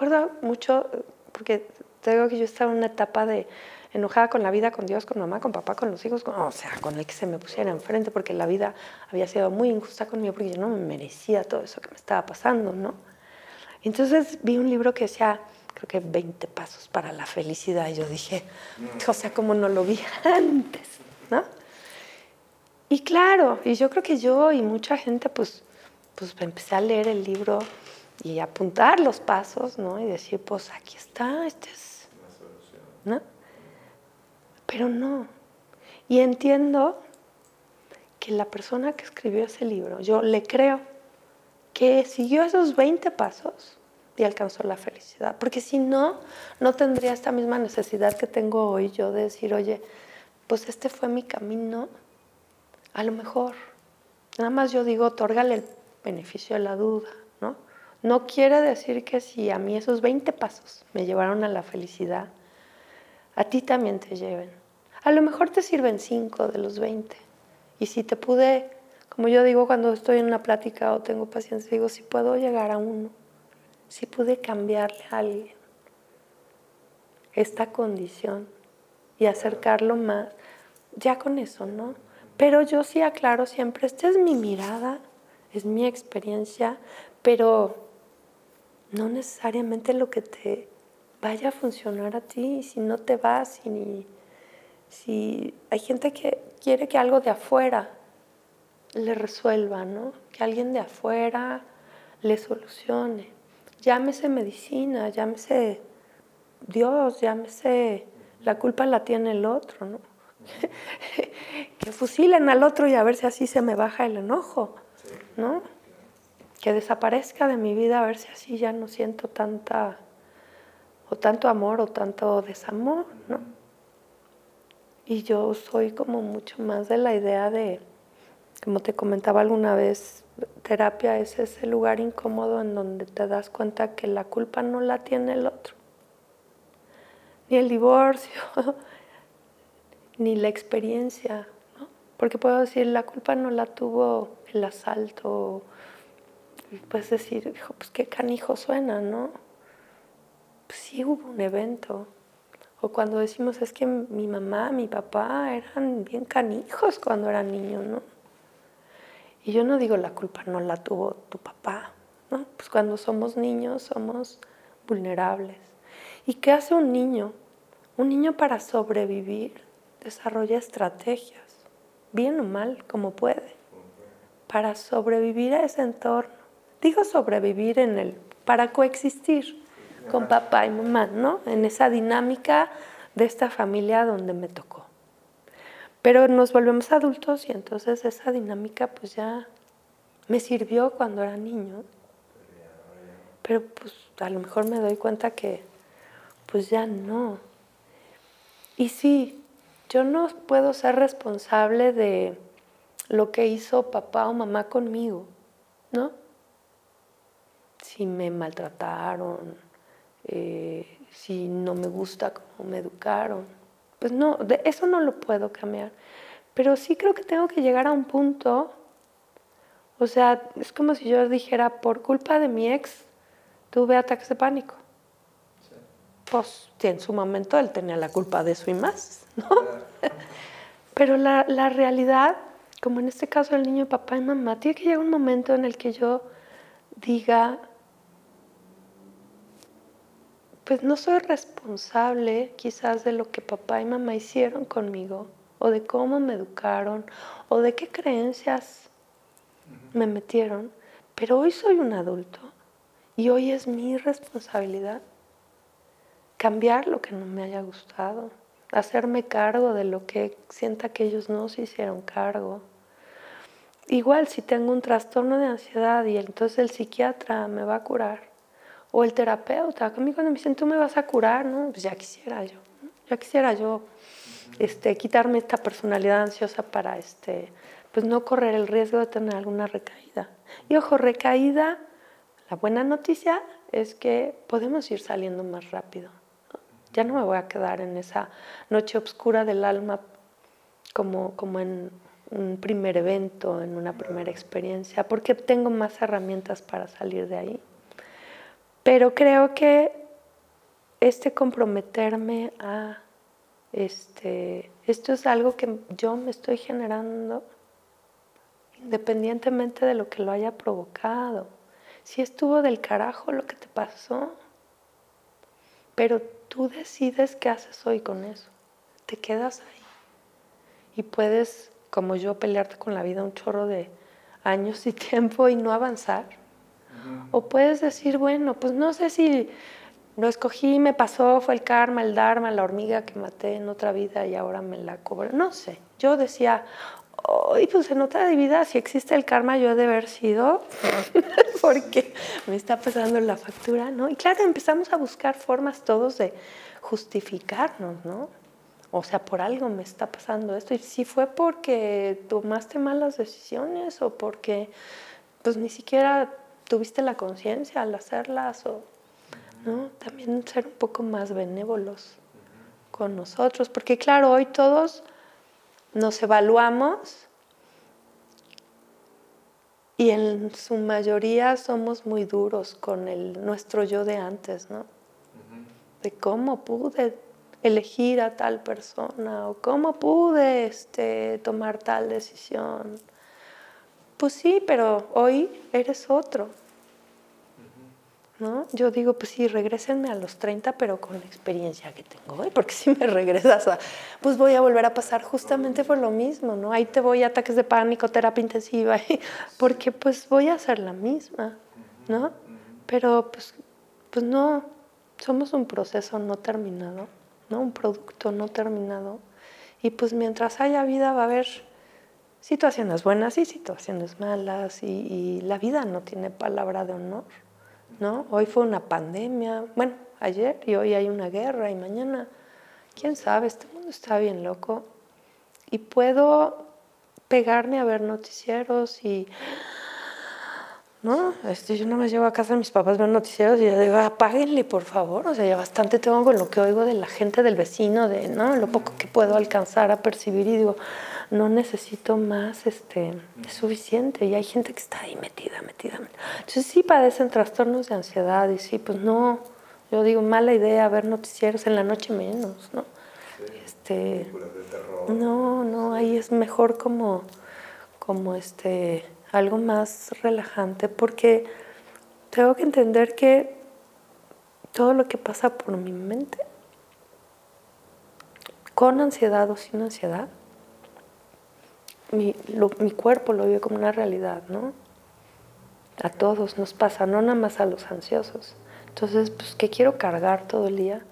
acuerdo mucho, porque te que yo estaba en una etapa de enojada con la vida, con Dios, con mamá, con papá, con los hijos, o sea, con el que se me pusiera enfrente, porque la vida había sido muy injusta conmigo, porque yo no me merecía todo eso que me estaba pasando, ¿no? Entonces vi un libro que decía, creo que 20 pasos para la felicidad, y yo dije, o sea, como no lo vi antes, ¿no? Y claro, y yo creo que yo y mucha gente, pues, pues empecé a leer el libro y apuntar los pasos, ¿no? Y decir, pues aquí está, este es, ¿no? Pero no. Y entiendo que la persona que escribió ese libro, yo le creo que siguió esos 20 pasos y alcanzó la felicidad. Porque si no, no tendría esta misma necesidad que tengo hoy yo de decir, oye, pues este fue mi camino, a lo mejor. Nada más yo digo, otórgale el beneficio de la duda, ¿no? Quiere decir que si a mí esos 20 pasos me llevaron a la felicidad, a ti también te lleven. A lo mejor te sirven cinco de los 20. Y si te pude, como yo digo cuando estoy en una plática o tengo paciencia, digo, si puedo llegar a uno, si pude cambiarle a alguien esta condición y acercarlo más, ya con eso, ¿no? Pero yo sí aclaro siempre, esta es mi mirada, es mi experiencia, pero no necesariamente lo que te vaya a funcionar a ti, si no te vas, si si hay gente que quiere que algo de afuera le resuelva, ¿no? Que alguien de afuera le solucione. Llámese medicina, llámese Dios, llámese la culpa la tiene el otro, ¿no? que fusilen al otro y a ver si así se me baja el enojo, ¿no? Que desaparezca de mi vida a ver si así ya no siento tanta o tanto amor o tanto desamor, ¿no? Y yo soy como mucho más de la idea de, como te comentaba alguna vez, terapia es ese lugar incómodo en donde te das cuenta que la culpa no la tiene el otro. Ni el divorcio, ni la experiencia, ¿no? Porque puedo decir, la culpa no la tuvo el asalto. Puedes decir, pues qué canijo suena, ¿no? Pues sí hubo un evento o cuando decimos es que mi mamá, mi papá eran bien canijos cuando eran niños, ¿no? Y yo no digo la culpa no la tuvo tu papá, ¿no? Pues cuando somos niños somos vulnerables. ¿Y qué hace un niño? Un niño para sobrevivir desarrolla estrategias, bien o mal, como puede, para sobrevivir a ese entorno. Digo sobrevivir en el, para coexistir con papá y mamá, ¿no? En esa dinámica de esta familia donde me tocó. Pero nos volvemos adultos y entonces esa dinámica pues ya me sirvió cuando era niño. Pero pues a lo mejor me doy cuenta que pues ya no. Y sí, yo no puedo ser responsable de lo que hizo papá o mamá conmigo, ¿no? Si me maltrataron, eh, si no me gusta cómo me educaron. Pues no, de eso no lo puedo cambiar. Pero sí creo que tengo que llegar a un punto, o sea, es como si yo dijera, por culpa de mi ex, tuve ataques de pánico. Pues en su momento él tenía la culpa de eso y más, ¿no? Pero la, la realidad, como en este caso el niño de papá y mamá, tiene que llegar un momento en el que yo diga, pues no soy responsable quizás de lo que papá y mamá hicieron conmigo, o de cómo me educaron, o de qué creencias me metieron, pero hoy soy un adulto y hoy es mi responsabilidad cambiar lo que no me haya gustado, hacerme cargo de lo que sienta que ellos no se hicieron cargo. Igual si tengo un trastorno de ansiedad y entonces el psiquiatra me va a curar, o el terapeuta, a mí cuando me dicen, tú me vas a curar, ¿no? Pues ya quisiera yo, ya quisiera yo este, quitarme esta personalidad ansiosa para este, pues no correr el riesgo de tener alguna recaída. Y ojo, recaída, la buena noticia es que podemos ir saliendo más rápido. Ya no me voy a quedar en esa noche oscura del alma como, como en un primer evento, en una primera experiencia, porque tengo más herramientas para salir de ahí. Pero creo que este comprometerme a este, esto es algo que yo me estoy generando independientemente de lo que lo haya provocado. Si estuvo del carajo lo que te pasó, pero tú decides qué haces hoy con eso. Te quedas ahí y puedes, como yo, pelearte con la vida un chorro de años y tiempo y no avanzar. O puedes decir, bueno, pues no sé si lo escogí, me pasó, fue el karma, el dharma, la hormiga que maté en otra vida y ahora me la cobro. No sé. Yo decía, hoy pues en otra vida, si existe el karma, yo he de haber sido, porque me está pasando la factura, ¿no? Y claro, empezamos a buscar formas todos de justificarnos, ¿no? O sea, por algo me está pasando esto. Y si fue porque tomaste malas decisiones o porque pues ni siquiera tuviste la conciencia al hacerlas o ¿no? También ser un poco más benévolos con nosotros, porque claro, hoy todos nos evaluamos y en su mayoría somos muy duros con el, nuestro yo de antes, ¿no? De cómo pude elegir a tal persona o cómo pude este, tomar tal decisión. Pues sí, pero hoy eres otro. ¿no? Yo digo, pues sí, regrésenme a los 30, pero con la experiencia que tengo hoy, porque si me regresas a, pues voy a volver a pasar justamente por lo mismo, ¿no? Ahí te voy a ataques de pánico, terapia intensiva, porque pues voy a hacer la misma, ¿no? Pero pues, pues no, somos un proceso no terminado, ¿no? Un producto no terminado. Y pues mientras haya vida va a haber situaciones buenas y situaciones malas y, y la vida no tiene palabra de honor. ¿no? Hoy fue una pandemia, bueno, ayer y hoy hay una guerra y mañana, quién sabe, este mundo está bien loco. Y puedo pegarme a ver noticieros y ¿no? Este, yo no me llevo a casa mis papás ver noticieros y yo digo, apáguenle, por favor. O sea, ya bastante tengo con lo que oigo de la gente, del vecino, de, ¿no? Lo poco que puedo alcanzar a percibir y digo, no necesito más, este, es suficiente. Y hay gente que está ahí metida, metida, metida. Entonces sí padecen trastornos de ansiedad y sí, pues no, yo digo, mala idea ver noticieros en la noche menos, ¿no? Este, no, no, ahí es mejor como, como este algo más relajante, porque tengo que entender que todo lo que pasa por mi mente, con ansiedad o sin ansiedad, mi, mi cuerpo lo vive como una realidad, ¿no? A todos nos pasa, no nada más a los ansiosos. Entonces, pues, ¿qué quiero cargar todo el día?